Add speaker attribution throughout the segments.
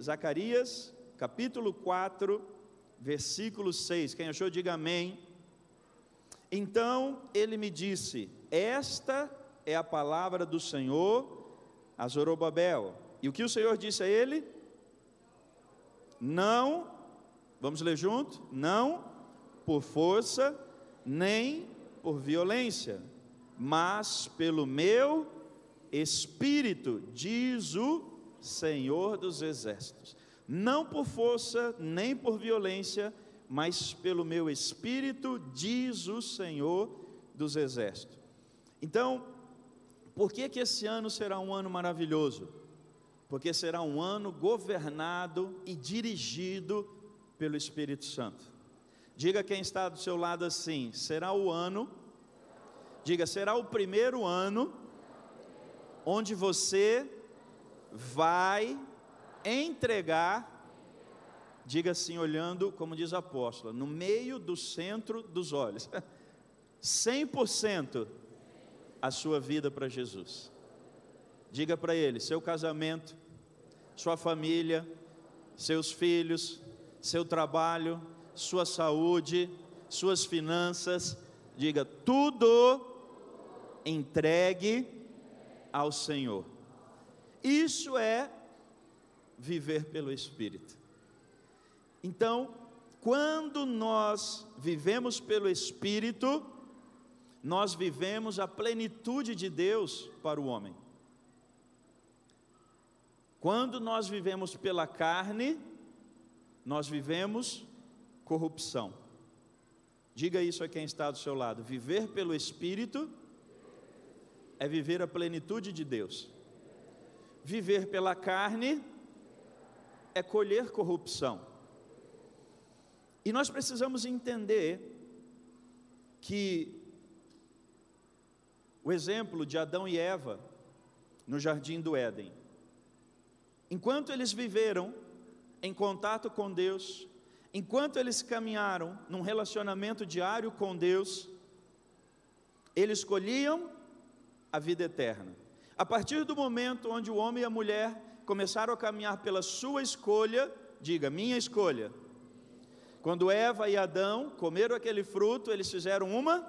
Speaker 1: Zacarias, capítulo 4, versículo 6. Quem achou, diga amém. Então ele me disse: Esta é a palavra do Senhor a Zorobabel. E o que o Senhor disse a ele? Não, vamos ler junto? Não por força, nem por violência, mas pelo meu espírito, diz o Senhor dos exércitos. Não por força, nem por violência, mas pelo meu espírito, diz o Senhor dos exércitos. Então, por que, que esse ano será um ano maravilhoso? Porque será um ano governado e dirigido pelo Espírito Santo. Diga quem está do seu lado assim: será o ano, diga, será o primeiro ano onde você vai entregar, diga assim, olhando, como diz a apóstola, no meio do centro dos olhos, 100% a sua vida para Jesus. Diga para ele: seu casamento, sua família, seus filhos, seu trabalho, sua saúde, suas finanças, diga tudo entregue ao Senhor. Isso é viver pelo Espírito. Então, quando nós vivemos pelo Espírito, nós vivemos a plenitude de Deus para o homem. Quando nós vivemos pela carne, nós vivemos corrupção. Diga isso a quem está do seu lado. Viver pelo Espírito é viver a plenitude de Deus. Viver pela carne é colher corrupção. E nós precisamos entender que o exemplo de Adão e Eva no jardim do Éden. Enquanto eles viveram em contato com Deus, enquanto eles caminharam num relacionamento diário com Deus, eles escolhiam a vida eterna. A partir do momento onde o homem e a mulher começaram a caminhar pela sua escolha, diga, minha escolha. Quando Eva e Adão comeram aquele fruto, eles fizeram uma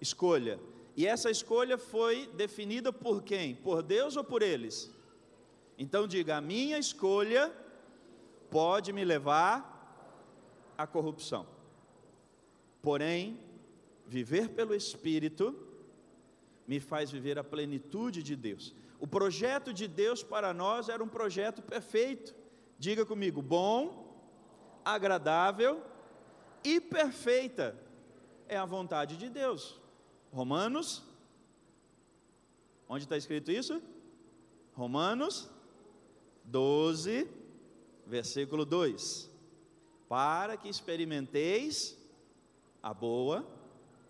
Speaker 1: escolha. E essa escolha foi definida por quem? Por Deus ou por eles? Então diga: a minha escolha pode me levar à corrupção. Porém, viver pelo Espírito me faz viver a plenitude de Deus. O projeto de Deus para nós era um projeto perfeito. Diga comigo: bom, agradável e perfeita é a vontade de Deus. Romanos, onde está escrito isso? Romanos 12, versículo 2: Para que experimenteis a boa,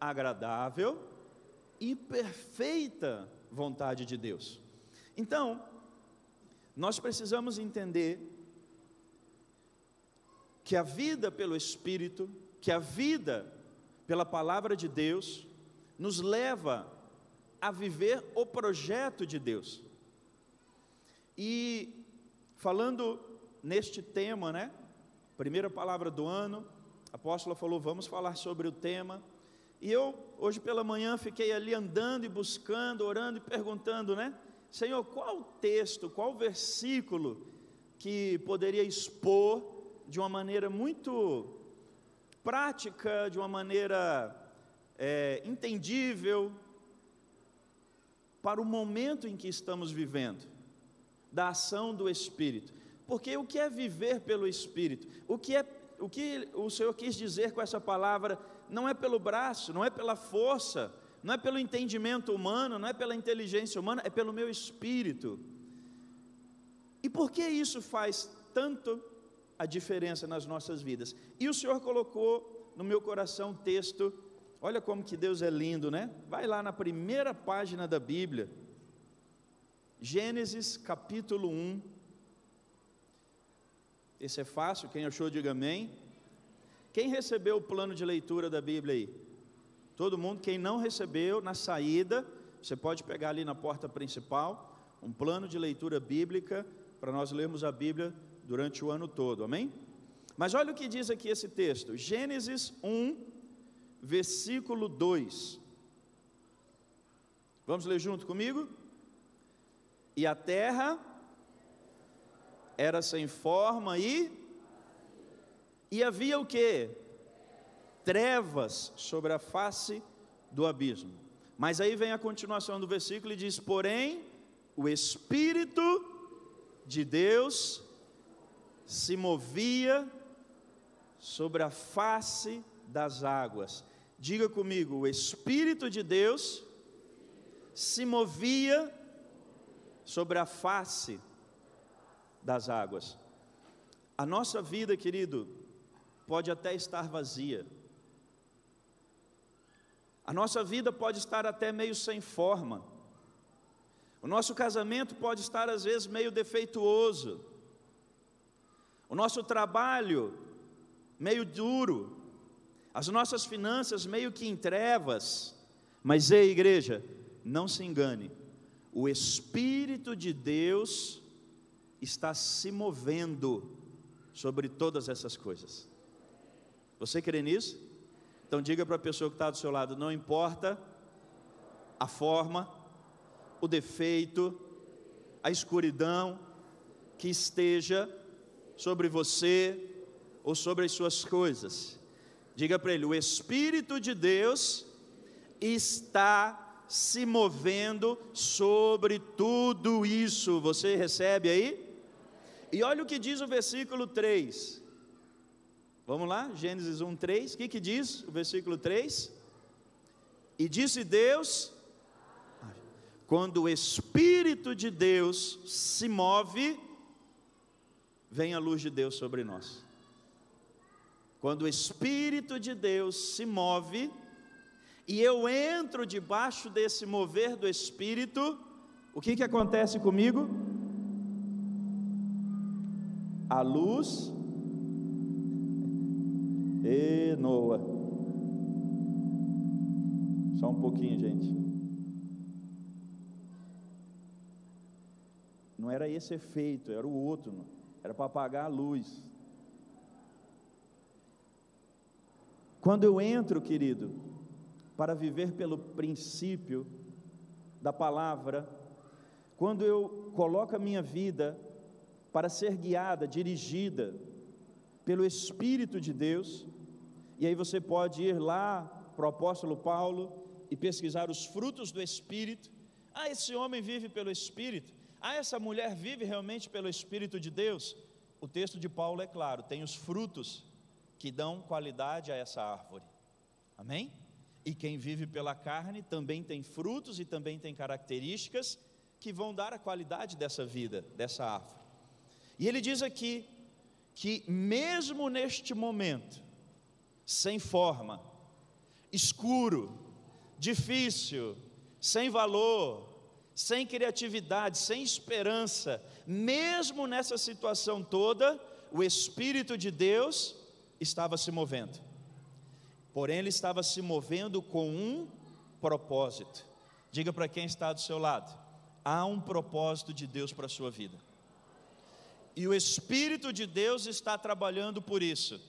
Speaker 1: agradável e perfeita vontade de Deus. Então, nós precisamos entender que a vida pelo Espírito, que a vida pela palavra de Deus, nos leva a viver o projeto de Deus. E falando neste tema, né? Primeira palavra do ano, a apóstola falou: vamos falar sobre o tema. E eu, hoje pela manhã, fiquei ali andando e buscando, orando e perguntando, né? Senhor, qual texto, qual versículo que poderia expor de uma maneira muito prática, de uma maneira é, entendível para o momento em que estamos vivendo, da ação do Espírito. Porque o que é viver pelo Espírito? O que, é, o que o Senhor quis dizer com essa palavra não é pelo braço, não é pela força, não é pelo entendimento humano, não é pela inteligência humana, é pelo meu espírito. E por que isso faz tanto a diferença nas nossas vidas? E o Senhor colocou no meu coração um texto Olha como que Deus é lindo, né? Vai lá na primeira página da Bíblia, Gênesis capítulo 1. Esse é fácil, quem achou, diga amém. Quem recebeu o plano de leitura da Bíblia aí? Todo mundo, quem não recebeu, na saída, você pode pegar ali na porta principal um plano de leitura bíblica para nós lermos a Bíblia durante o ano todo, amém? Mas olha o que diz aqui esse texto, Gênesis 1, versículo 2. Vamos ler junto comigo? E a terra era sem forma e e havia o que? Trevas sobre a face do abismo. Mas aí vem a continuação do versículo e diz: Porém, o Espírito de Deus se movia sobre a face das águas. Diga comigo: o Espírito de Deus se movia sobre a face das águas. A nossa vida, querido, pode até estar vazia. A nossa vida pode estar até meio sem forma. O nosso casamento pode estar às vezes meio defeituoso. O nosso trabalho meio duro. As nossas finanças meio que em trevas. Mas ei, igreja, não se engane. O espírito de Deus está se movendo sobre todas essas coisas. Você crê nisso? Então diga para a pessoa que está do seu lado: não importa a forma, o defeito, a escuridão que esteja sobre você ou sobre as suas coisas. Diga para ele: o Espírito de Deus está se movendo sobre tudo isso. Você recebe aí? E olha o que diz o versículo 3. Vamos lá, Gênesis 1, 3. O que, que diz o versículo 3? E disse Deus: quando o Espírito de Deus se move, vem a luz de Deus sobre nós. Quando o Espírito de Deus se move, e eu entro debaixo desse mover do Espírito, o que, que acontece comigo? A luz e Noa. Só um pouquinho, gente. Não era esse efeito, era o outro. Era para apagar a luz. Quando eu entro, querido, para viver pelo princípio da palavra, quando eu coloco a minha vida para ser guiada, dirigida pelo Espírito de Deus, e aí você pode ir lá para o apóstolo Paulo e pesquisar os frutos do Espírito. Ah, esse homem vive pelo Espírito. Ah, essa mulher vive realmente pelo Espírito de Deus. O texto de Paulo é claro, tem os frutos que dão qualidade a essa árvore. Amém? E quem vive pela carne também tem frutos e também tem características que vão dar a qualidade dessa vida, dessa árvore. E ele diz aqui que, mesmo neste momento, sem forma, escuro, difícil, sem valor, sem criatividade, sem esperança, mesmo nessa situação toda, o Espírito de Deus estava se movendo. Porém, ele estava se movendo com um propósito. Diga para quem está do seu lado: há um propósito de Deus para a sua vida. E o Espírito de Deus está trabalhando por isso.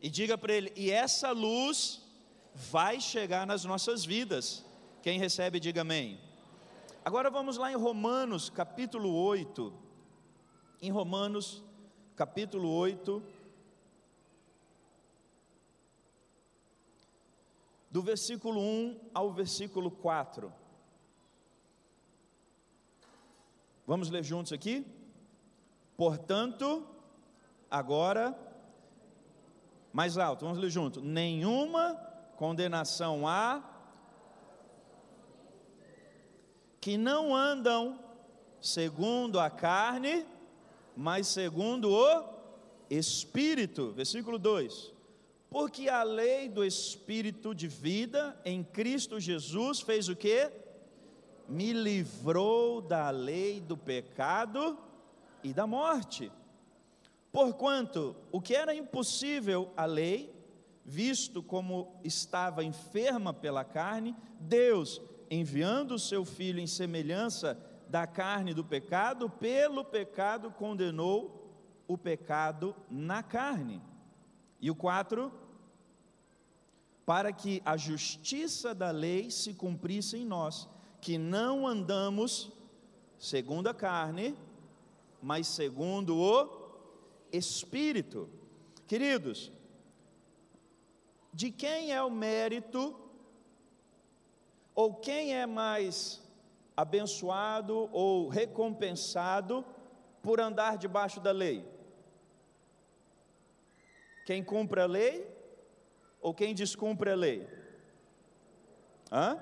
Speaker 1: E diga para ele: e essa luz vai chegar nas nossas vidas. Quem recebe, diga amém. Agora vamos lá em Romanos capítulo 8. Em Romanos capítulo 8. Do versículo 1 ao versículo 4. Vamos ler juntos aqui? Portanto, agora mais alto, vamos ler junto. Nenhuma condenação há que não andam segundo a carne, mas segundo o Espírito. Versículo 2: Porque a lei do Espírito de vida em Cristo Jesus fez o que? Me livrou da lei do pecado e da morte. Porquanto o que era impossível à lei, visto como estava enferma pela carne, Deus, enviando o seu filho em semelhança da carne do pecado, pelo pecado condenou o pecado na carne. E o 4, para que a justiça da lei se cumprisse em nós, que não andamos segundo a carne, mas segundo o Espírito. Queridos, de quem é o mérito, ou quem é mais abençoado ou recompensado por andar debaixo da lei? Quem cumpre a lei ou quem descumpre a lei? Hã?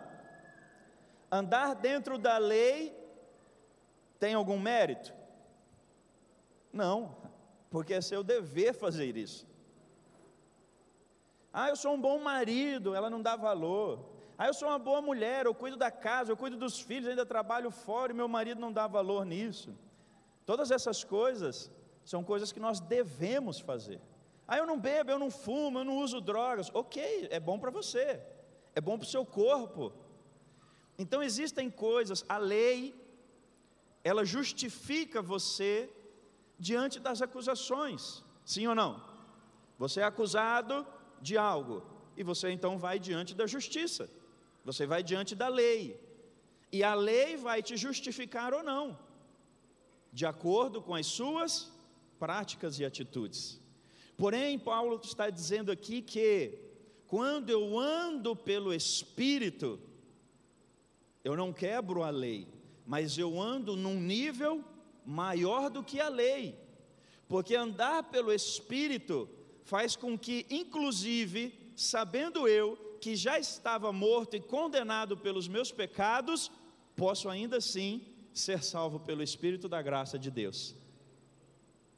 Speaker 1: Andar dentro da lei tem algum mérito? Não, porque é seu dever fazer isso. Ah, eu sou um bom marido, ela não dá valor. Ah, eu sou uma boa mulher, eu cuido da casa, eu cuido dos filhos, ainda trabalho fora e meu marido não dá valor nisso. Todas essas coisas são coisas que nós devemos fazer. Ah, eu não bebo, eu não fumo, eu não uso drogas. Ok, é bom para você, é bom para o seu corpo. Então existem coisas, a lei, ela justifica você diante das acusações, sim ou não? Você é acusado de algo, e você então vai diante da justiça. Você vai diante da lei. E a lei vai te justificar ou não, de acordo com as suas práticas e atitudes. Porém, Paulo está dizendo aqui que, quando eu ando pelo Espírito, eu não quebro a lei, mas eu ando num nível maior do que a lei, porque andar pelo Espírito faz com que, inclusive, sabendo eu que já estava morto e condenado pelos meus pecados, posso ainda assim ser salvo pelo Espírito da graça de Deus,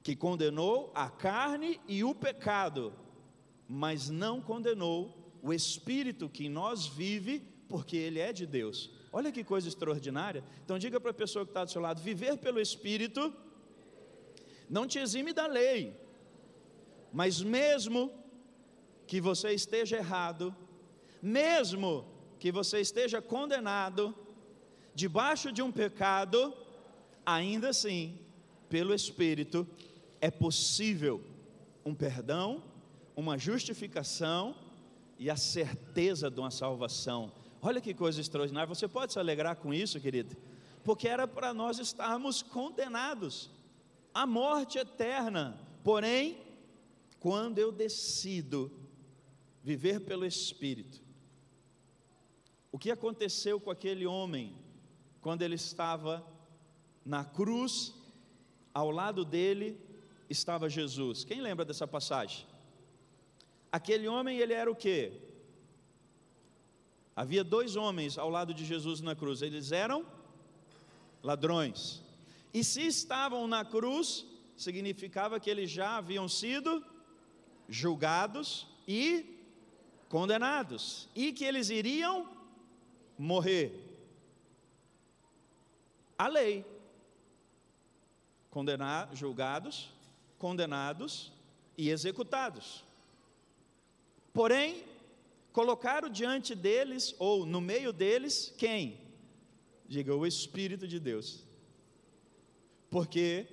Speaker 1: que condenou a carne e o pecado, mas não condenou o Espírito que em nós vive, porque ele é de Deus. Olha que coisa extraordinária. Então, diga para a pessoa que está do seu lado: viver pelo Espírito não te exime da lei, mas mesmo que você esteja errado, mesmo que você esteja condenado, debaixo de um pecado, ainda assim, pelo Espírito, é possível um perdão, uma justificação e a certeza de uma salvação. Olha que coisa extraordinária, você pode se alegrar com isso, querido? Porque era para nós estarmos condenados à morte eterna. Porém, quando eu decido viver pelo Espírito, o que aconteceu com aquele homem quando ele estava na cruz, ao lado dele estava Jesus? Quem lembra dessa passagem? Aquele homem, ele era o quê? Havia dois homens ao lado de Jesus na cruz, eles eram ladrões. E se estavam na cruz, significava que eles já haviam sido julgados e condenados, e que eles iriam morrer. A lei. Condenar, julgados, condenados e executados. Porém, colocaram diante deles, ou no meio deles, quem? Diga, o Espírito de Deus. Porque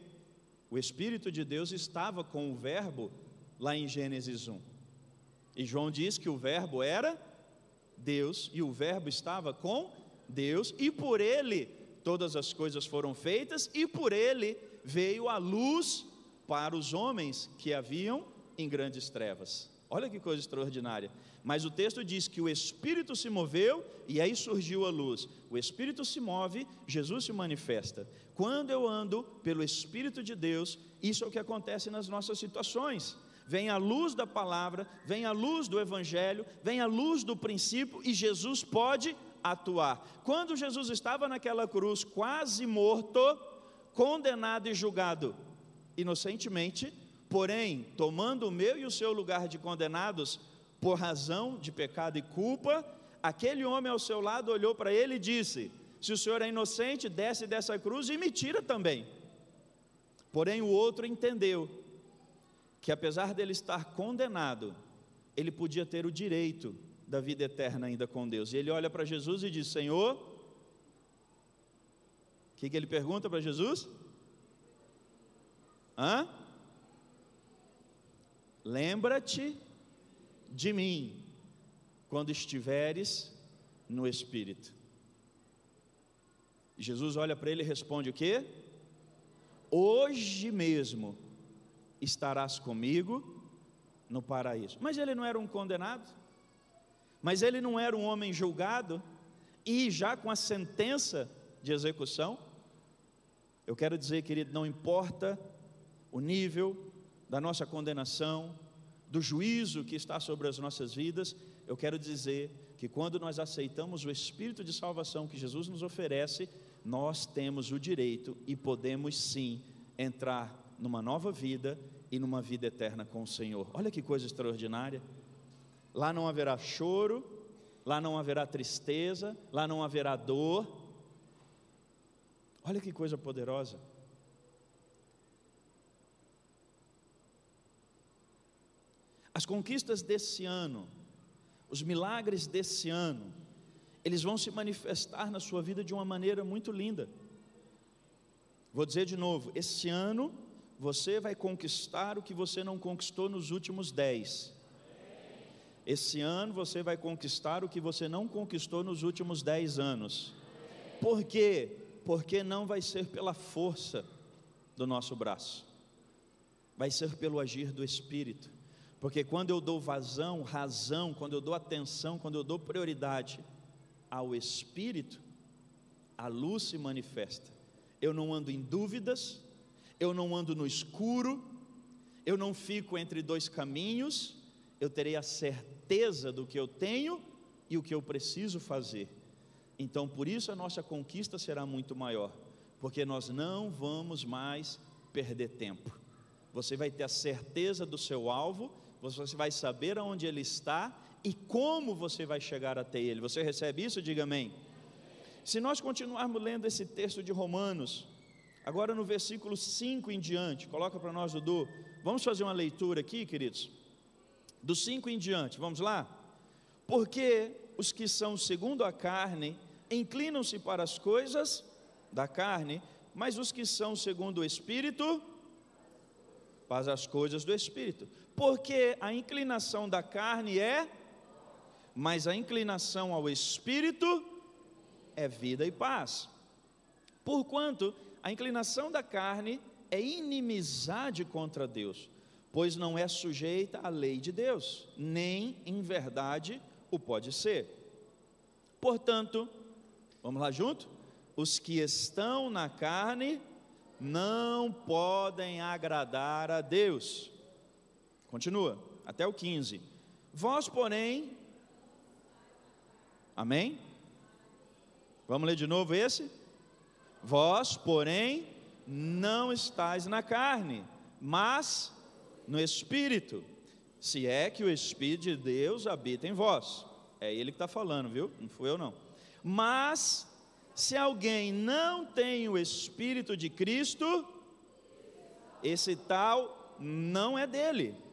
Speaker 1: o Espírito de Deus estava com o Verbo lá em Gênesis 1. E João diz que o Verbo era Deus, e o Verbo estava com Deus, e por ele todas as coisas foram feitas, e por ele veio a luz para os homens que haviam em grandes trevas. Olha que coisa extraordinária. Mas o texto diz que o Espírito se moveu e aí surgiu a luz. O Espírito se move, Jesus se manifesta. Quando eu ando pelo Espírito de Deus, isso é o que acontece nas nossas situações vem a luz da palavra, vem a luz do evangelho, vem a luz do princípio e Jesus pode atuar. Quando Jesus estava naquela cruz, quase morto, condenado e julgado inocentemente, porém, tomando o meu e o seu lugar de condenados por razão de pecado e culpa, aquele homem ao seu lado olhou para ele e disse: Se o senhor é inocente, desce dessa cruz e me tira também. Porém, o outro entendeu que apesar dele estar condenado, ele podia ter o direito da vida eterna ainda com Deus. E ele olha para Jesus e diz: Senhor, o que, que ele pergunta para Jesus? Hã? lembra-te de mim quando estiveres no Espírito. Jesus olha para ele e responde o quê? Hoje mesmo estarás comigo no paraíso. Mas ele não era um condenado? Mas ele não era um homem julgado e já com a sentença de execução? Eu quero dizer, querido, não importa o nível da nossa condenação, do juízo que está sobre as nossas vidas, eu quero dizer que quando nós aceitamos o Espírito de salvação que Jesus nos oferece, nós temos o direito e podemos sim entrar numa nova vida e numa vida eterna com o Senhor. Olha que coisa extraordinária. Lá não haverá choro, lá não haverá tristeza, lá não haverá dor. Olha que coisa poderosa. As conquistas desse ano, os milagres desse ano, eles vão se manifestar na sua vida de uma maneira muito linda. Vou dizer de novo: esse ano você vai conquistar o que você não conquistou nos últimos dez. Esse ano você vai conquistar o que você não conquistou nos últimos dez anos. Por quê? Porque não vai ser pela força do nosso braço, vai ser pelo agir do Espírito. Porque quando eu dou vazão, razão, quando eu dou atenção, quando eu dou prioridade ao Espírito, a luz se manifesta. Eu não ando em dúvidas, eu não ando no escuro, eu não fico entre dois caminhos, eu terei a certeza do que eu tenho e o que eu preciso fazer. Então, por isso a nossa conquista será muito maior, porque nós não vamos mais perder tempo. Você vai ter a certeza do seu alvo, você vai saber aonde ele está e como você vai chegar até ele. Você recebe isso? Diga amém. Se nós continuarmos lendo esse texto de Romanos, Agora no versículo 5 em diante, coloca para nós, Dudu. Vamos fazer uma leitura aqui, queridos? Do 5 em diante, vamos lá? Porque os que são segundo a carne inclinam-se para as coisas da carne, mas os que são segundo o Espírito, para as coisas do Espírito. Porque a inclinação da carne é, mas a inclinação ao Espírito é vida e paz. Porquanto a inclinação da carne é inimizade contra Deus, pois não é sujeita à lei de Deus, nem em verdade o pode ser. Portanto, vamos lá junto? Os que estão na carne não podem agradar a Deus. Continua, até o 15. Vós, porém, amém? Vamos ler de novo esse? Vós, porém, não estáis na carne, mas no Espírito, se é que o Espírito de Deus habita em vós. É ele que está falando, viu? Não fui eu não. Mas, se alguém não tem o Espírito de Cristo, esse tal não é dele.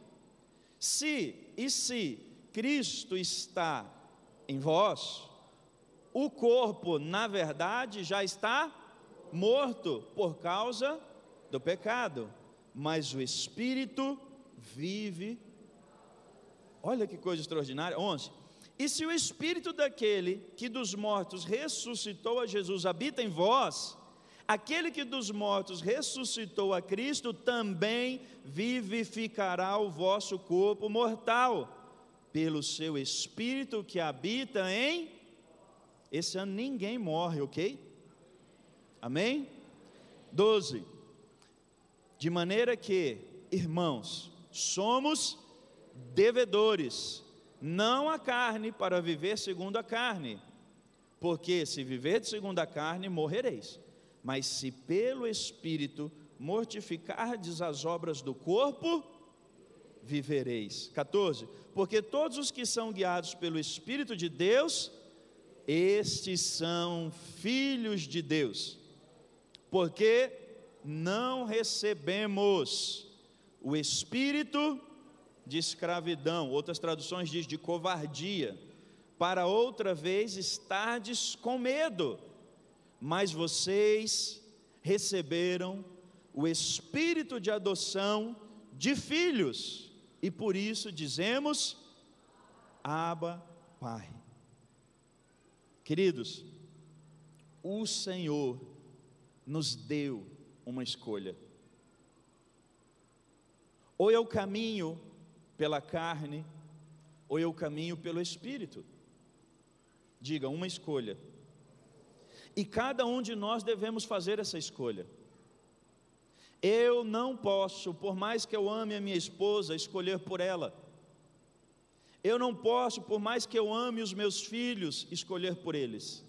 Speaker 1: Se e se Cristo está em vós, o corpo, na verdade, já está morto por causa do pecado, mas o espírito vive. Olha que coisa extraordinária. 11. E se o espírito daquele que dos mortos ressuscitou a Jesus habita em vós, aquele que dos mortos ressuscitou a Cristo também vivificará o vosso corpo mortal pelo seu espírito que habita em esse ano ninguém morre, ok? Amém? 12. De maneira que, irmãos, somos devedores, não a carne para viver segundo a carne, porque se viver segundo a carne, morrereis. Mas se pelo Espírito mortificardes as obras do corpo, vivereis. 14. Porque todos os que são guiados pelo Espírito de Deus, estes são filhos de Deus porque não recebemos o espírito de escravidão, outras traduções diz de covardia, para outra vez estardes com medo, mas vocês receberam o espírito de adoção de filhos, e por isso dizemos: Abba, Pai. Queridos, o Senhor nos deu uma escolha. Ou eu caminho pela carne, ou eu caminho pelo Espírito. Diga, uma escolha. E cada um de nós devemos fazer essa escolha. Eu não posso, por mais que eu ame a minha esposa, escolher por ela. Eu não posso, por mais que eu ame os meus filhos, escolher por eles.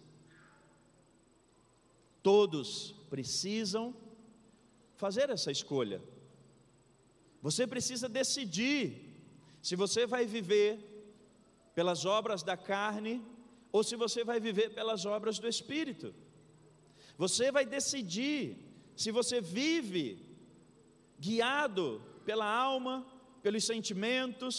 Speaker 1: Todos precisam fazer essa escolha. Você precisa decidir se você vai viver pelas obras da carne ou se você vai viver pelas obras do Espírito. Você vai decidir se você vive guiado pela alma, pelos sentimentos,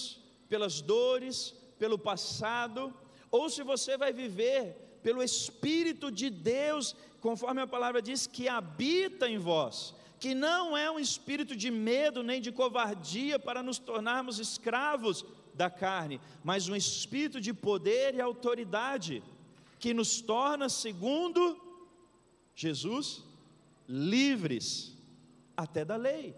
Speaker 1: pelas dores, pelo passado, ou se você vai viver pelo Espírito de Deus, conforme a palavra diz, que habita em vós, que não é um espírito de medo nem de covardia para nos tornarmos escravos da carne, mas um espírito de poder e autoridade, que nos torna, segundo Jesus, livres até da lei.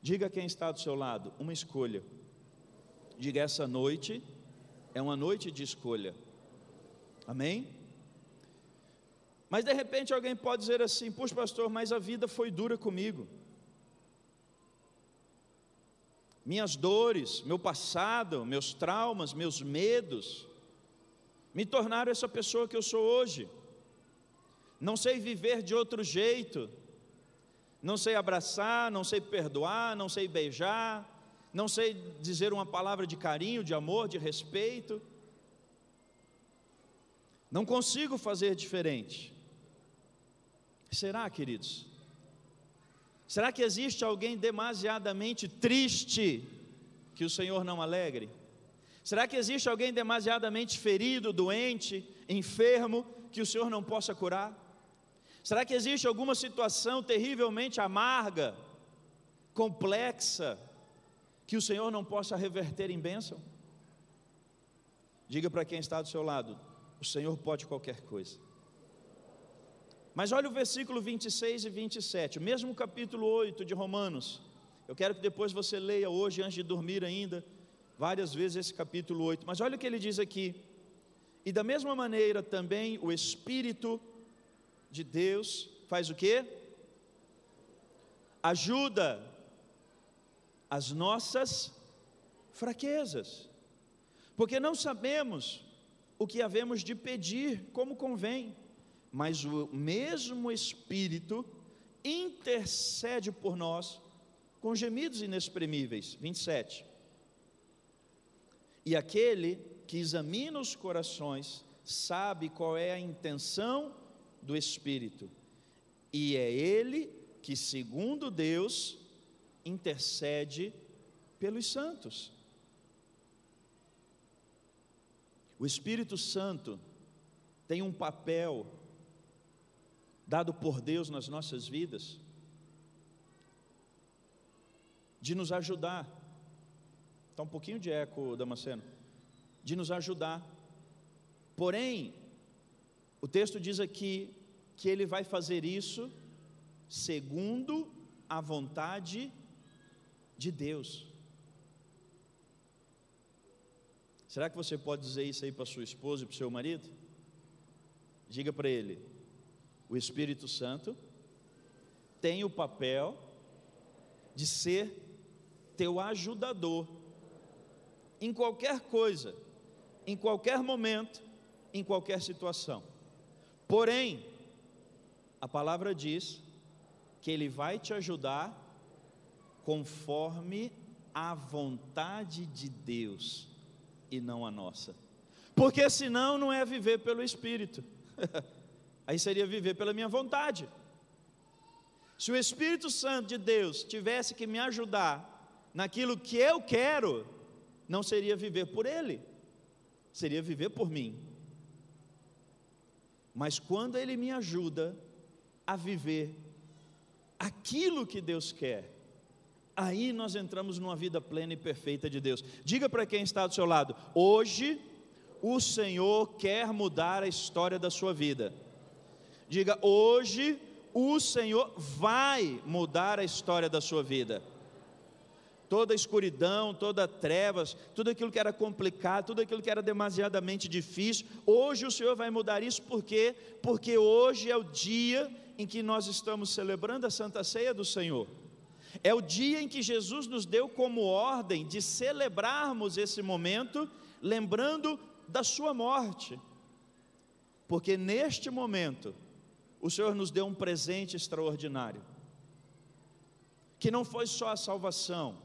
Speaker 1: Diga quem está do seu lado, uma escolha. Diga essa noite é uma noite de escolha. Amém? Mas de repente alguém pode dizer assim: Puxa, pastor, mas a vida foi dura comigo. Minhas dores, meu passado, meus traumas, meus medos, me tornaram essa pessoa que eu sou hoje. Não sei viver de outro jeito. Não sei abraçar, não sei perdoar, não sei beijar, não sei dizer uma palavra de carinho, de amor, de respeito. Não consigo fazer diferente. Será, queridos? Será que existe alguém demasiadamente triste que o Senhor não alegre? Será que existe alguém demasiadamente ferido, doente, enfermo, que o Senhor não possa curar? Será que existe alguma situação terrivelmente amarga, complexa, que o Senhor não possa reverter em bênção? Diga para quem está do seu lado: o Senhor pode qualquer coisa. Mas olha o versículo 26 e 27, mesmo capítulo 8 de Romanos. Eu quero que depois você leia hoje, antes de dormir ainda, várias vezes esse capítulo 8. Mas olha o que ele diz aqui. E da mesma maneira também o Espírito de Deus faz o que? Ajuda as nossas fraquezas, porque não sabemos o que havemos de pedir como convém, mas o mesmo Espírito intercede por nós com gemidos inexprimíveis. 27. E aquele que examina os corações sabe qual é a intenção do Espírito, e é Ele que, segundo Deus, intercede pelos santos. O Espírito Santo tem um papel dado por Deus nas nossas vidas de nos ajudar. Está um pouquinho de eco, Damasceno. De nos ajudar. Porém, o texto diz aqui que ele vai fazer isso segundo a vontade de Deus. Será que você pode dizer isso aí para sua esposa e para o seu marido? Diga para ele: o Espírito Santo tem o papel de ser teu ajudador em qualquer coisa, em qualquer momento, em qualquer situação. Porém, a palavra diz que Ele vai te ajudar conforme a vontade de Deus e não a nossa. Porque senão não é viver pelo Espírito, aí seria viver pela minha vontade. Se o Espírito Santo de Deus tivesse que me ajudar naquilo que eu quero, não seria viver por Ele, seria viver por mim. Mas quando Ele me ajuda a viver aquilo que Deus quer, aí nós entramos numa vida plena e perfeita de Deus. Diga para quem está do seu lado: hoje o Senhor quer mudar a história da sua vida. Diga, hoje o Senhor vai mudar a história da sua vida. Toda escuridão, toda trevas, tudo aquilo que era complicado, tudo aquilo que era demasiadamente difícil, hoje o Senhor vai mudar isso, por quê? Porque hoje é o dia em que nós estamos celebrando a Santa Ceia do Senhor. É o dia em que Jesus nos deu como ordem de celebrarmos esse momento, lembrando da Sua morte. Porque neste momento, o Senhor nos deu um presente extraordinário, que não foi só a salvação,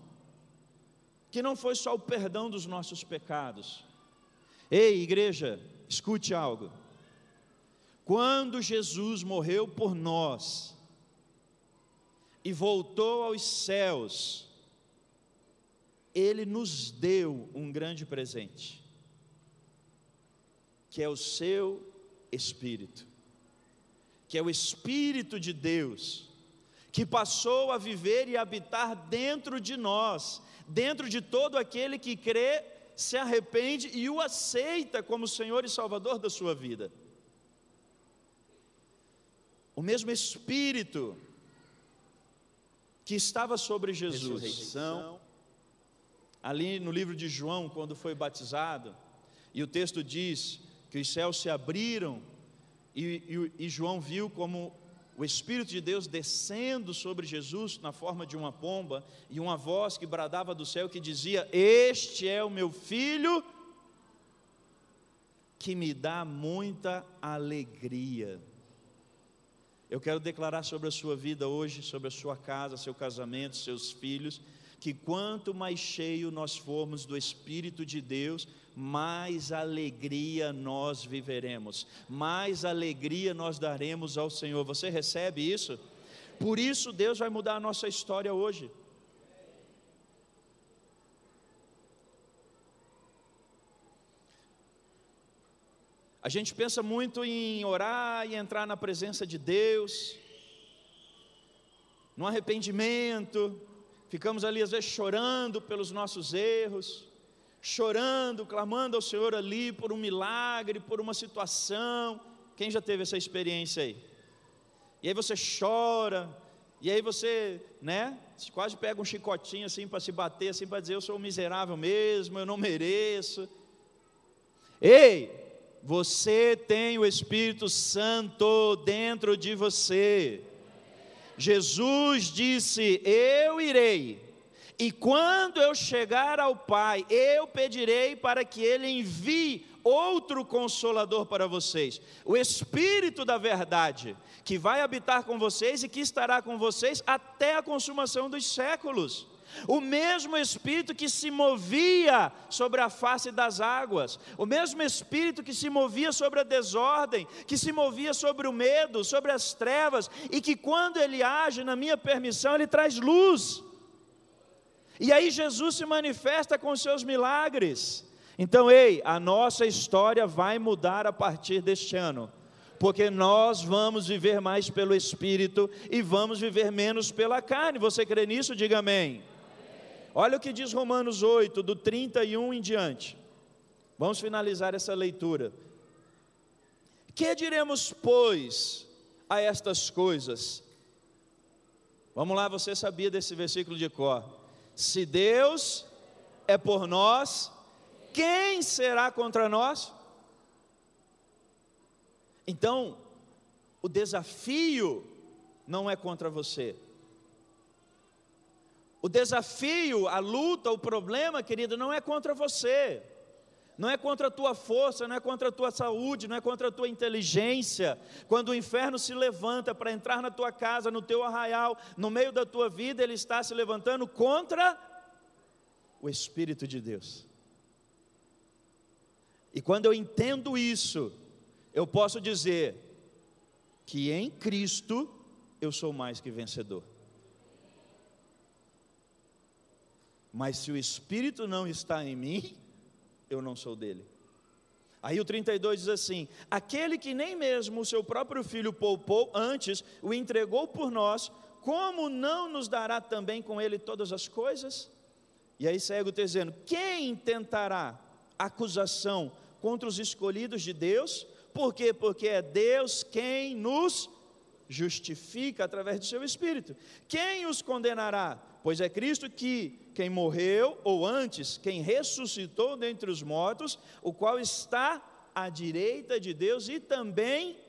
Speaker 1: que não foi só o perdão dos nossos pecados. Ei, igreja, escute algo. Quando Jesus morreu por nós e voltou aos céus, Ele nos deu um grande presente, que é o seu Espírito, que é o Espírito de Deus, que passou a viver e habitar dentro de nós, dentro de todo aquele que crê, se arrepende e o aceita como Senhor e Salvador da sua vida. O mesmo Espírito que estava sobre Jesus, ali no livro de João, quando foi batizado, e o texto diz que os céus se abriram, e, e, e João viu como o Espírito de Deus descendo sobre Jesus na forma de uma pomba, e uma voz que bradava do céu que dizia: Este é o meu filho, que me dá muita alegria. Eu quero declarar sobre a sua vida hoje, sobre a sua casa, seu casamento, seus filhos, que quanto mais cheio nós formos do Espírito de Deus, mais alegria nós viveremos, mais alegria nós daremos ao Senhor. Você recebe isso? Por isso Deus vai mudar a nossa história hoje. A gente pensa muito em orar e entrar na presença de Deus, no arrependimento, ficamos ali às vezes chorando pelos nossos erros, chorando, clamando ao Senhor ali por um milagre, por uma situação. Quem já teve essa experiência aí? E aí você chora, e aí você, né, quase pega um chicotinho assim para se bater, assim para dizer eu sou um miserável mesmo, eu não mereço. Ei, você tem o Espírito Santo dentro de você. Jesus disse: Eu irei, e quando eu chegar ao Pai, eu pedirei para que Ele envie outro consolador para vocês, o Espírito da Verdade, que vai habitar com vocês e que estará com vocês até a consumação dos séculos o mesmo Espírito que se movia sobre a face das águas, o mesmo Espírito que se movia sobre a desordem, que se movia sobre o medo, sobre as trevas, e que quando ele age na minha permissão, ele traz luz. E aí Jesus se manifesta com seus milagres. Então, ei, a nossa história vai mudar a partir deste ano porque nós vamos viver mais pelo Espírito e vamos viver menos pela carne. Você crê nisso? Diga amém. Olha o que diz Romanos 8, do 31 em diante. Vamos finalizar essa leitura. Que diremos, pois, a estas coisas? Vamos lá, você sabia desse versículo de cor. Se Deus é por nós, quem será contra nós? Então, o desafio não é contra você, o desafio, a luta, o problema, querido, não é contra você, não é contra a tua força, não é contra a tua saúde, não é contra a tua inteligência. Quando o inferno se levanta para entrar na tua casa, no teu arraial, no meio da tua vida, ele está se levantando contra o Espírito de Deus. E quando eu entendo isso, eu posso dizer que em Cristo eu sou mais que vencedor. Mas se o Espírito não está em mim, eu não sou dele. Aí o 32 diz assim: Aquele que nem mesmo o seu próprio filho poupou, antes o entregou por nós, como não nos dará também com ele todas as coisas? E aí segue o texto dizendo: Quem tentará acusação contra os escolhidos de Deus? Por quê? Porque é Deus quem nos justifica através do seu Espírito. Quem os condenará? Pois é Cristo que, quem morreu, ou antes, quem ressuscitou dentre os mortos, o qual está à direita de Deus e também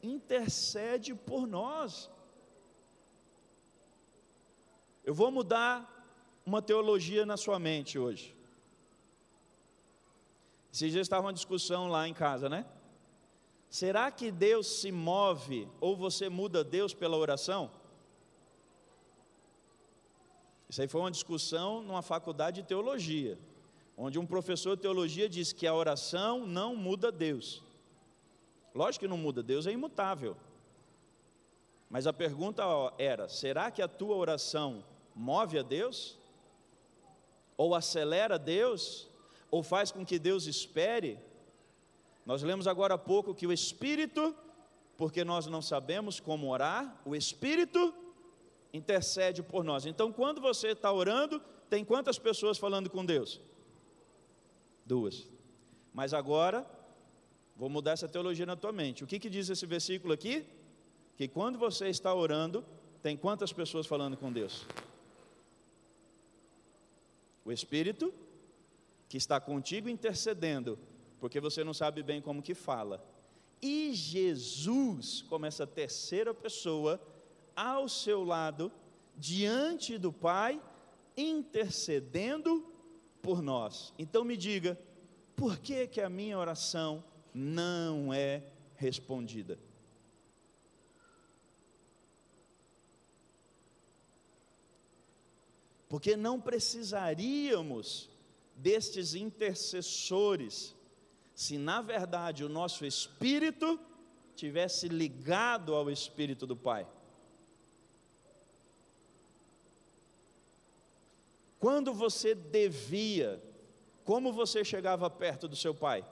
Speaker 1: intercede por nós. Eu vou mudar uma teologia na sua mente hoje. Esses dias estava uma discussão lá em casa, né? Será que Deus se move ou você muda Deus pela oração? Isso aí foi uma discussão numa faculdade de teologia, onde um professor de teologia disse que a oração não muda Deus. Lógico que não muda, Deus é imutável. Mas a pergunta era: será que a tua oração move a Deus? Ou acelera Deus? Ou faz com que Deus espere? Nós lemos agora há pouco que o Espírito, porque nós não sabemos como orar, o Espírito intercede por nós. Então, quando você está orando, tem quantas pessoas falando com Deus? Duas. Mas agora, vou mudar essa teologia na tua mente. O que, que diz esse versículo aqui? Que quando você está orando, tem quantas pessoas falando com Deus? O Espírito, que está contigo intercedendo porque você não sabe bem como que fala. E Jesus, como essa terceira pessoa, ao seu lado, diante do Pai, intercedendo por nós. Então me diga, por que que a minha oração não é respondida? Porque não precisaríamos destes intercessores se na verdade o nosso espírito tivesse ligado ao espírito do Pai. Quando você devia, como você chegava perto do seu pai?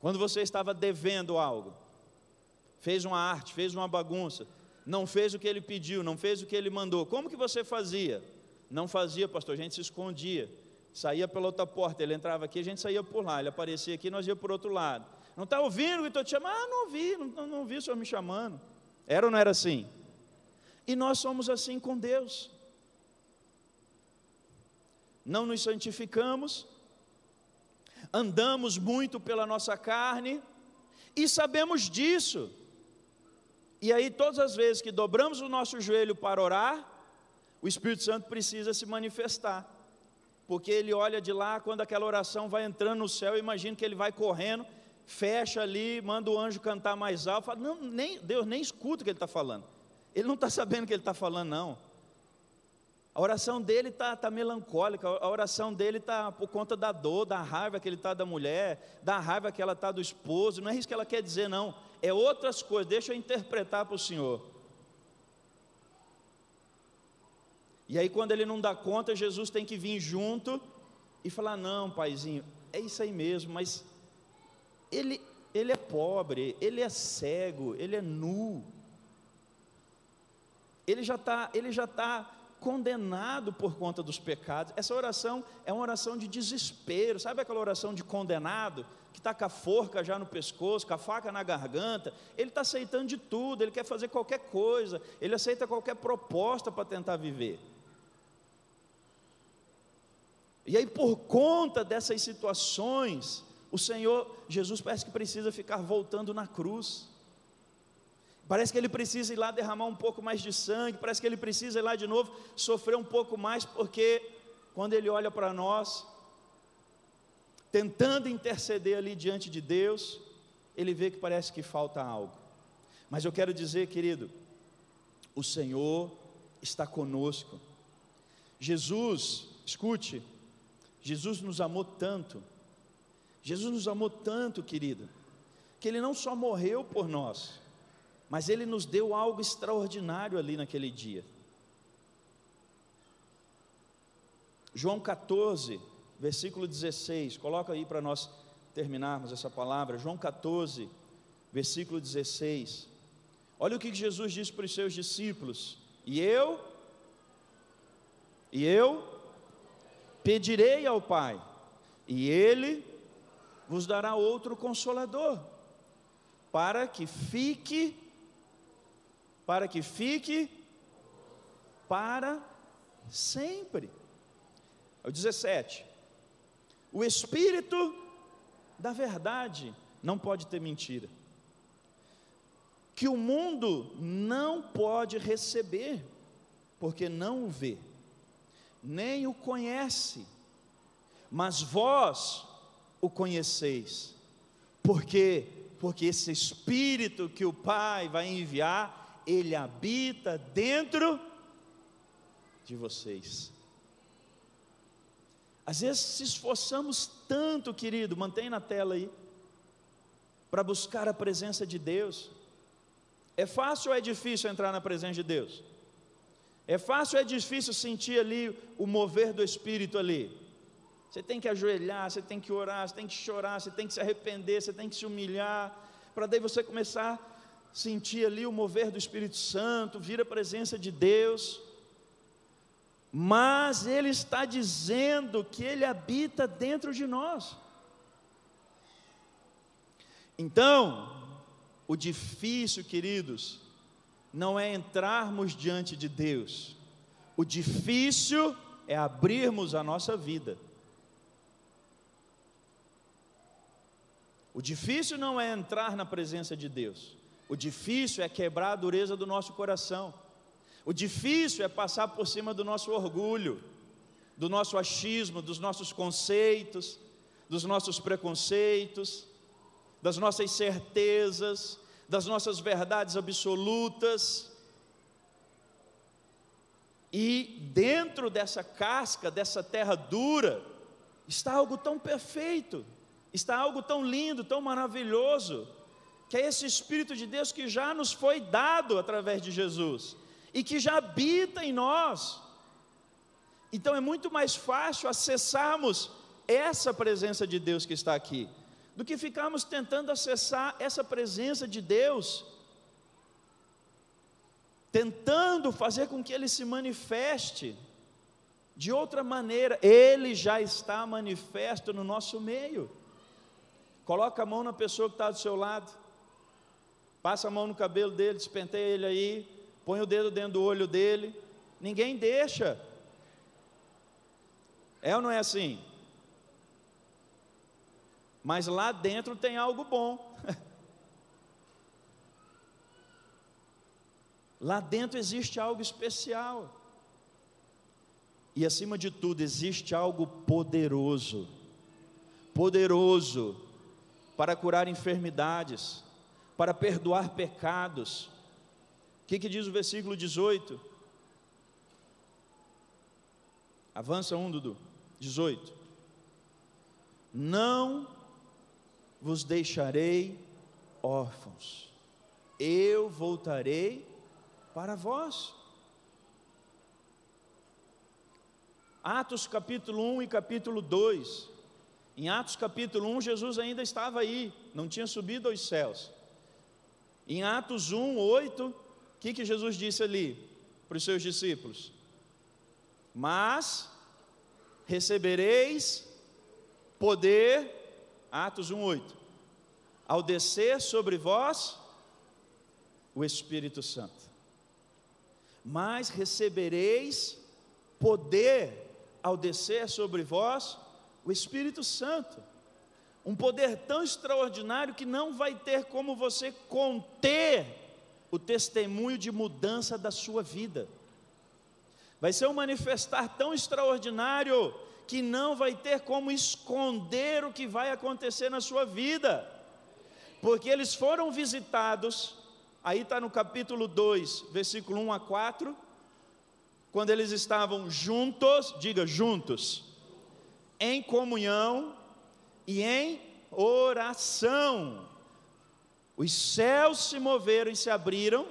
Speaker 1: Quando você estava devendo algo, fez uma arte, fez uma bagunça, não fez o que ele pediu, não fez o que ele mandou, como que você fazia? Não fazia, pastor, a gente se escondia saía pela outra porta, ele entrava aqui, a gente saía por lá, ele aparecia aqui, nós ia por outro lado. Não está ouvindo que estou te chamando? Ah, não ouvi, não, não, não ouvi o Senhor me chamando. Era ou não era assim? E nós somos assim com Deus. Não nos santificamos, andamos muito pela nossa carne e sabemos disso. E aí, todas as vezes que dobramos o nosso joelho para orar, o Espírito Santo precisa se manifestar porque ele olha de lá, quando aquela oração vai entrando no céu, imagina que ele vai correndo, fecha ali, manda o anjo cantar mais alto, fala, não, nem, Deus nem escuta o que ele está falando, ele não está sabendo o que ele está falando, não. A oração dele está tá melancólica, a oração dele está por conta da dor, da raiva que ele está da mulher, da raiva que ela está do esposo, não é isso que ela quer dizer, não, é outras coisas, deixa eu interpretar para o Senhor. E aí, quando ele não dá conta, Jesus tem que vir junto e falar: Não, paizinho, é isso aí mesmo, mas ele, ele é pobre, ele é cego, ele é nu, ele já está, ele já está condenado por conta dos pecados. Essa oração é uma oração de desespero, sabe aquela oração de condenado que está com a forca já no pescoço, com a faca na garganta? Ele está aceitando de tudo, ele quer fazer qualquer coisa, ele aceita qualquer proposta para tentar viver. E aí, por conta dessas situações, o Senhor Jesus parece que precisa ficar voltando na cruz. Parece que ele precisa ir lá derramar um pouco mais de sangue, parece que ele precisa ir lá de novo sofrer um pouco mais, porque quando ele olha para nós, tentando interceder ali diante de Deus, ele vê que parece que falta algo. Mas eu quero dizer, querido, o Senhor está conosco. Jesus, escute, Jesus nos amou tanto, Jesus nos amou tanto, querido, que Ele não só morreu por nós, mas Ele nos deu algo extraordinário ali naquele dia. João 14, versículo 16, coloca aí para nós terminarmos essa palavra. João 14, versículo 16. Olha o que Jesus disse para os seus discípulos: E eu, e eu pedirei ao Pai, e Ele vos dará outro consolador, para que fique, para que fique para sempre. É o 17. O Espírito da verdade não pode ter mentira que o mundo não pode receber, porque não o vê, nem o conhece, mas vós o conheceis, porque porque esse espírito que o Pai vai enviar, ele habita dentro de vocês. Às vezes se esforçamos tanto, querido, mantém na tela aí, para buscar a presença de Deus, é fácil ou é difícil entrar na presença de Deus? É fácil ou é difícil sentir ali o mover do Espírito ali? Você tem que ajoelhar, você tem que orar, você tem que chorar, você tem que se arrepender, você tem que se humilhar, para daí você começar sentir ali o mover do Espírito Santo, vir a presença de Deus. Mas Ele está dizendo que Ele habita dentro de nós. Então, o difícil, queridos, não é entrarmos diante de Deus, o difícil é abrirmos a nossa vida. O difícil não é entrar na presença de Deus, o difícil é quebrar a dureza do nosso coração, o difícil é passar por cima do nosso orgulho, do nosso achismo, dos nossos conceitos, dos nossos preconceitos, das nossas certezas, das nossas verdades absolutas. E dentro dessa casca, dessa terra dura, está algo tão perfeito, está algo tão lindo, tão maravilhoso, que é esse Espírito de Deus que já nos foi dado através de Jesus e que já habita em nós. Então é muito mais fácil acessarmos essa presença de Deus que está aqui do que ficarmos tentando acessar essa presença de Deus, tentando fazer com que Ele se manifeste de outra maneira, Ele já está manifesto no nosso meio. Coloca a mão na pessoa que está do seu lado, passa a mão no cabelo dele, despenteia ele aí, põe o dedo dentro do olho dele, ninguém deixa. É ou não é assim? mas lá dentro tem algo bom. lá dentro existe algo especial. E acima de tudo, existe algo poderoso poderoso para curar enfermidades, para perdoar pecados. O que, que diz o versículo 18? Avança um, Dudu. 18. Não vos deixarei órfãos, eu voltarei para vós. Atos capítulo 1 e capítulo 2. Em Atos capítulo 1, Jesus ainda estava aí, não tinha subido aos céus. Em Atos 1, 8, o que, que Jesus disse ali para os seus discípulos? Mas recebereis poder Atos 1:8. Ao descer sobre vós o Espírito Santo. Mas recebereis poder ao descer sobre vós o Espírito Santo. Um poder tão extraordinário que não vai ter como você conter o testemunho de mudança da sua vida. Vai ser um manifestar tão extraordinário que não vai ter como esconder o que vai acontecer na sua vida, porque eles foram visitados, aí está no capítulo 2, versículo 1 a 4, quando eles estavam juntos, diga juntos, em comunhão e em oração. Os céus se moveram e se abriram,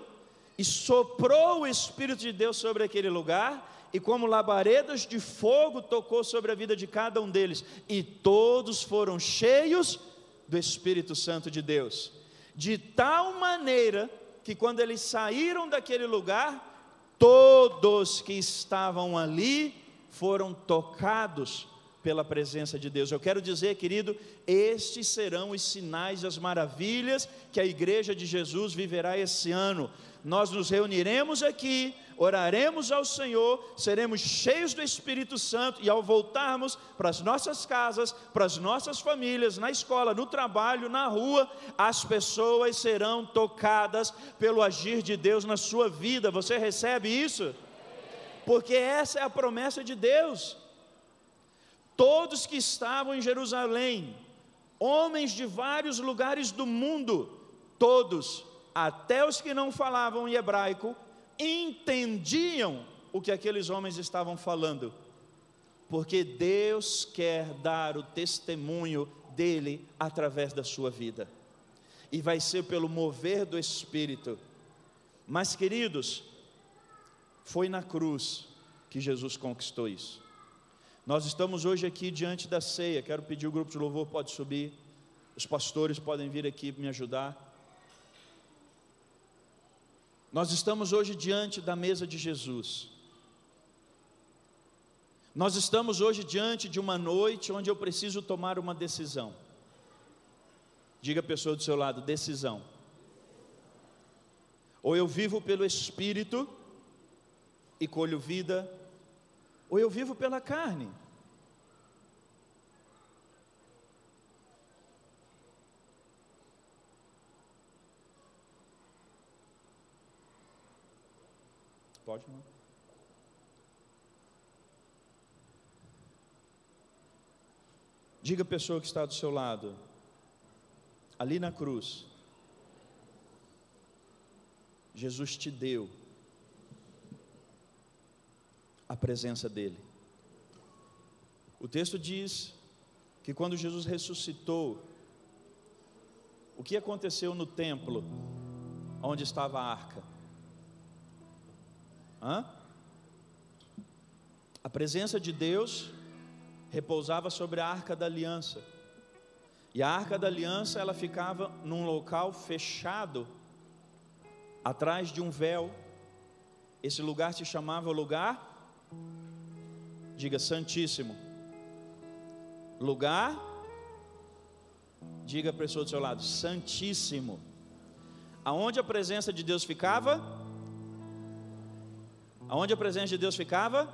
Speaker 1: e soprou o Espírito de Deus sobre aquele lugar, e como labaredas de fogo tocou sobre a vida de cada um deles, e todos foram cheios do Espírito Santo de Deus, de tal maneira que quando eles saíram daquele lugar, todos que estavam ali foram tocados pela presença de Deus. Eu quero dizer, querido, estes serão os sinais e as maravilhas que a igreja de Jesus viverá esse ano. Nós nos reuniremos aqui, oraremos ao Senhor, seremos cheios do Espírito Santo e ao voltarmos para as nossas casas, para as nossas famílias, na escola, no trabalho, na rua, as pessoas serão tocadas pelo agir de Deus na sua vida. Você recebe isso? Porque essa é a promessa de Deus. Todos que estavam em Jerusalém, homens de vários lugares do mundo, todos, até os que não falavam em hebraico, entendiam o que aqueles homens estavam falando, porque Deus quer dar o testemunho dele através da sua vida, e vai ser pelo mover do Espírito. Mas, queridos, foi na cruz que Jesus conquistou isso. Nós estamos hoje aqui diante da ceia. Quero pedir o grupo de louvor pode subir. Os pastores podem vir aqui me ajudar. Nós estamos hoje diante da mesa de Jesus. Nós estamos hoje diante de uma noite onde eu preciso tomar uma decisão. Diga a pessoa do seu lado: decisão. Ou eu vivo pelo Espírito e colho vida, ou eu vivo pela carne. Pode não. Diga a pessoa que está do seu lado, ali na cruz, Jesus te deu a presença dEle. O texto diz que quando Jesus ressuscitou, o que aconteceu no templo onde estava a arca? Hã? A presença de Deus repousava sobre a arca da aliança. E a arca da aliança, ela ficava num local fechado, atrás de um véu. Esse lugar se chamava lugar, diga Santíssimo. Lugar, diga a pessoa do seu lado, Santíssimo. Aonde a presença de Deus ficava? Aonde a presença de Deus ficava?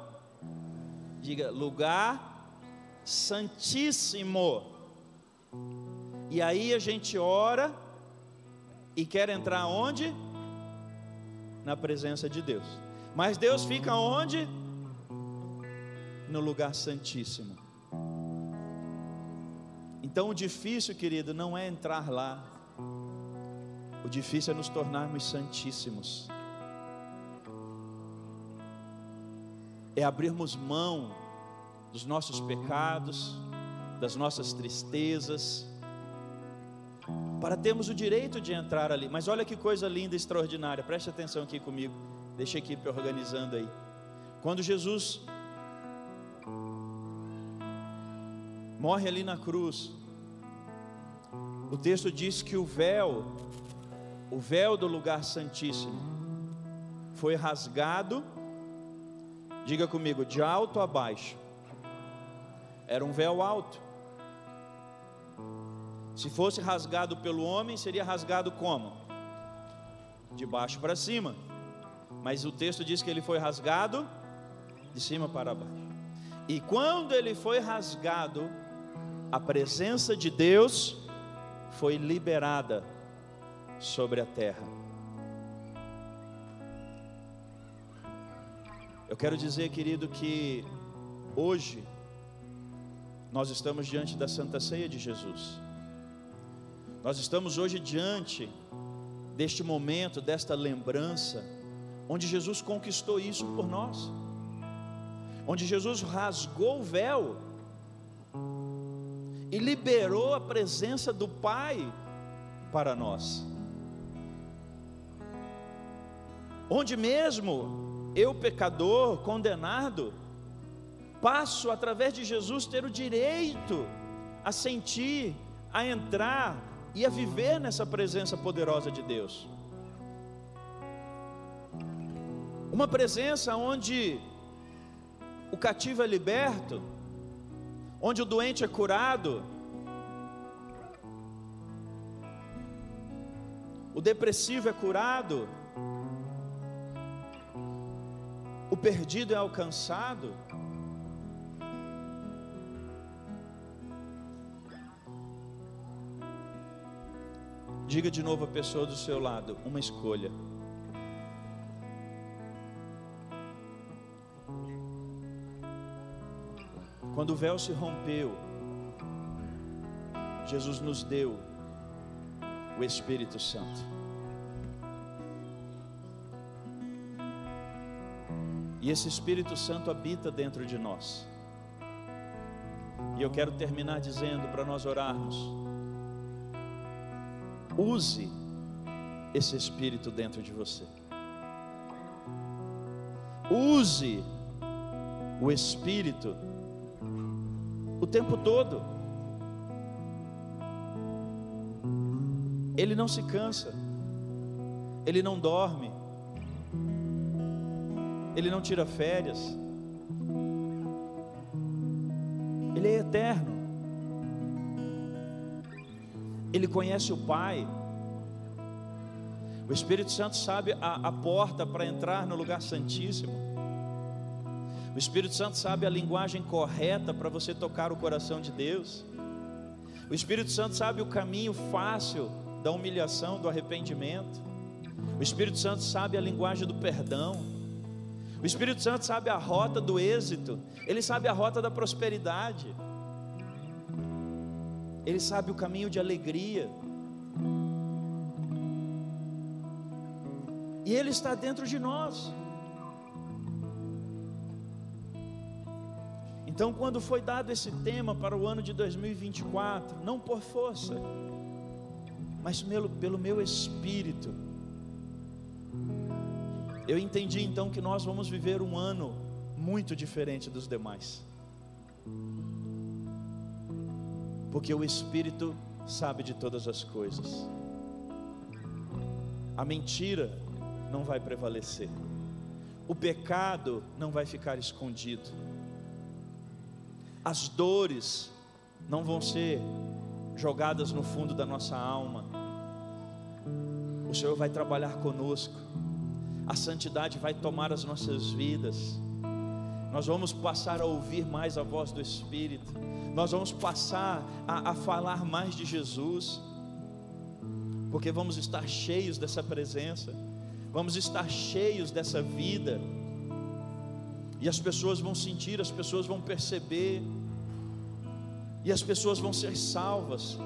Speaker 1: Diga, lugar santíssimo. E aí a gente ora e quer entrar onde? Na presença de Deus. Mas Deus fica onde? No lugar santíssimo. Então o difícil, querido, não é entrar lá. O difícil é nos tornarmos santíssimos. é abrirmos mão dos nossos pecados, das nossas tristezas, para termos o direito de entrar ali. Mas olha que coisa linda extraordinária, preste atenção aqui comigo, deixa a equipe organizando aí. Quando Jesus morre ali na cruz, o texto diz que o véu, o véu do lugar santíssimo, foi rasgado Diga comigo, de alto a baixo. Era um véu alto. Se fosse rasgado pelo homem, seria rasgado como? De baixo para cima. Mas o texto diz que ele foi rasgado de cima para baixo. E quando ele foi rasgado, a presença de Deus foi liberada sobre a terra. Eu quero dizer, querido, que hoje nós estamos diante da Santa Ceia de Jesus. Nós estamos hoje diante deste momento, desta lembrança, onde Jesus conquistou isso por nós, onde Jesus rasgou o véu e liberou a presença do Pai para nós, onde mesmo eu, pecador, condenado, passo através de Jesus ter o direito a sentir, a entrar e a viver nessa presença poderosa de Deus. Uma presença onde o cativo é liberto, onde o doente é curado, o depressivo é curado, o perdido é alcançado. Diga de novo a pessoa do seu lado: uma escolha. Quando o véu se rompeu, Jesus nos deu o Espírito Santo. E esse Espírito Santo habita dentro de nós. E eu quero terminar dizendo para nós orarmos: use esse Espírito dentro de você. Use o Espírito o tempo todo. Ele não se cansa, ele não dorme, ele não tira férias, ele é eterno, ele conhece o Pai. O Espírito Santo sabe a, a porta para entrar no lugar santíssimo. O Espírito Santo sabe a linguagem correta para você tocar o coração de Deus. O Espírito Santo sabe o caminho fácil da humilhação, do arrependimento. O Espírito Santo sabe a linguagem do perdão. O Espírito Santo sabe a rota do êxito. Ele sabe a rota da prosperidade. Ele sabe o caminho de alegria. E Ele está dentro de nós. Então, quando foi dado esse tema para o ano de 2024, não por força, mas pelo, pelo meu espírito, eu entendi então que nós vamos viver um ano muito diferente dos demais, porque o Espírito sabe de todas as coisas, a mentira não vai prevalecer, o pecado não vai ficar escondido, as dores não vão ser jogadas no fundo da nossa alma. O Senhor vai trabalhar conosco, a santidade vai tomar as nossas vidas. Nós vamos passar a ouvir mais a voz do Espírito, nós vamos passar a, a falar mais de Jesus, porque vamos estar cheios dessa presença, vamos estar cheios dessa vida, e as pessoas vão sentir, as pessoas vão perceber, e as pessoas vão ser salvas.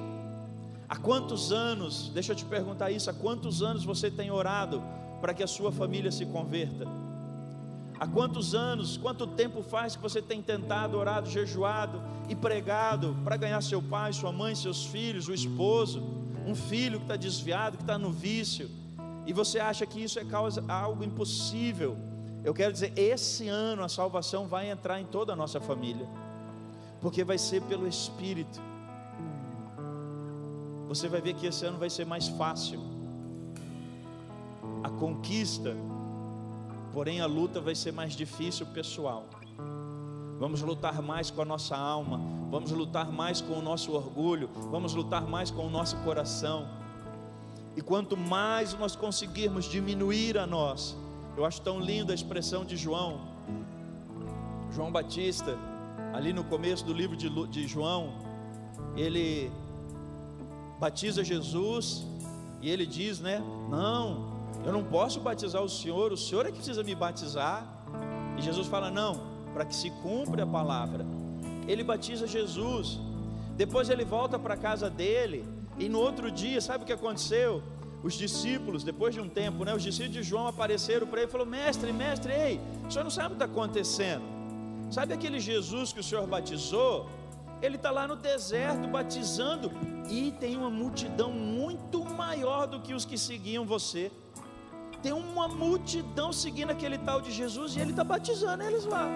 Speaker 1: Há quantos anos, deixa eu te perguntar isso, há quantos anos você tem orado para que a sua família se converta? Há quantos anos, quanto tempo faz que você tem tentado, orado, jejuado e pregado para ganhar seu pai, sua mãe, seus filhos, o esposo, um filho que está desviado, que está no vício, e você acha que isso é causa, algo impossível? Eu quero dizer, esse ano a salvação vai entrar em toda a nossa família porque vai ser pelo Espírito. Você vai ver que esse ano vai ser mais fácil. A conquista, porém a luta vai ser mais difícil pessoal. Vamos lutar mais com a nossa alma, vamos lutar mais com o nosso orgulho, vamos lutar mais com o nosso coração. E quanto mais nós conseguirmos diminuir a nós, eu acho tão linda a expressão de João, João Batista, ali no começo do livro de, de João, ele batiza Jesus e ele diz, né? Não, eu não posso batizar o Senhor, o Senhor é que precisa me batizar. E Jesus fala: Não, para que se cumpra a palavra. Ele batiza Jesus, depois ele volta para a casa dele, e no outro dia, sabe o que aconteceu? Os discípulos, depois de um tempo, né? Os discípulos de João apareceram para ele e falaram: Mestre, mestre, ei, o senhor não sabe o que está acontecendo? Sabe aquele Jesus que o Senhor batizou? Ele está lá no deserto batizando e tem uma multidão muito maior do que os que seguiam você. Tem uma multidão seguindo aquele tal de Jesus e ele está batizando eles lá.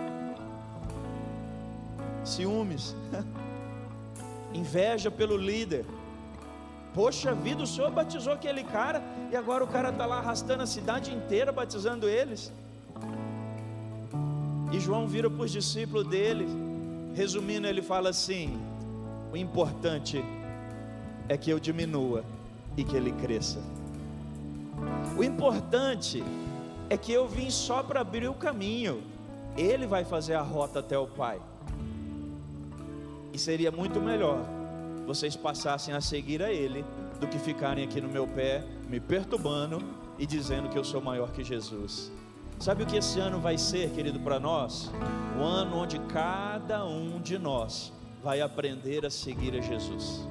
Speaker 1: Ciúmes, inveja pelo líder. Poxa vida, o Senhor batizou aquele cara e agora o cara está lá arrastando a cidade inteira batizando eles. João vira para os discípulos dele, resumindo, ele fala assim: o importante é que eu diminua e que ele cresça. O importante é que eu vim só para abrir o caminho, ele vai fazer a rota até o Pai. E seria muito melhor vocês passassem a seguir a Ele do que ficarem aqui no meu pé, me perturbando e dizendo que eu sou maior que Jesus. Sabe o que esse ano vai ser, querido, para nós? O ano onde cada um de nós vai aprender a seguir a Jesus.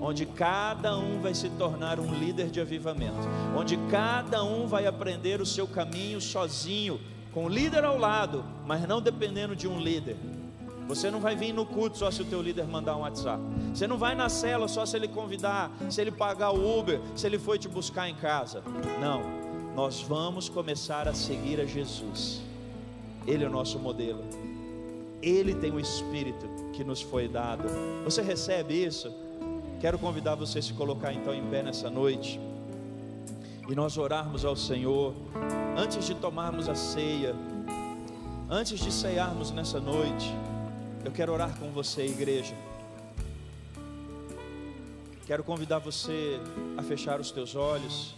Speaker 1: Onde cada um vai se tornar um líder de avivamento. Onde cada um vai aprender o seu caminho sozinho, com o líder ao lado, mas não dependendo de um líder. Você não vai vir no culto só se o teu líder mandar um WhatsApp. Você não vai na cela só se ele convidar, se ele pagar o Uber, se ele foi te buscar em casa. Não. Nós vamos começar a seguir a Jesus. Ele é o nosso modelo. Ele tem o espírito que nos foi dado. Você recebe isso? Quero convidar você a se colocar então em pé nessa noite. E nós orarmos ao Senhor antes de tomarmos a ceia, antes de cearmos nessa noite. Eu quero orar com você, igreja. Quero convidar você a fechar os teus olhos.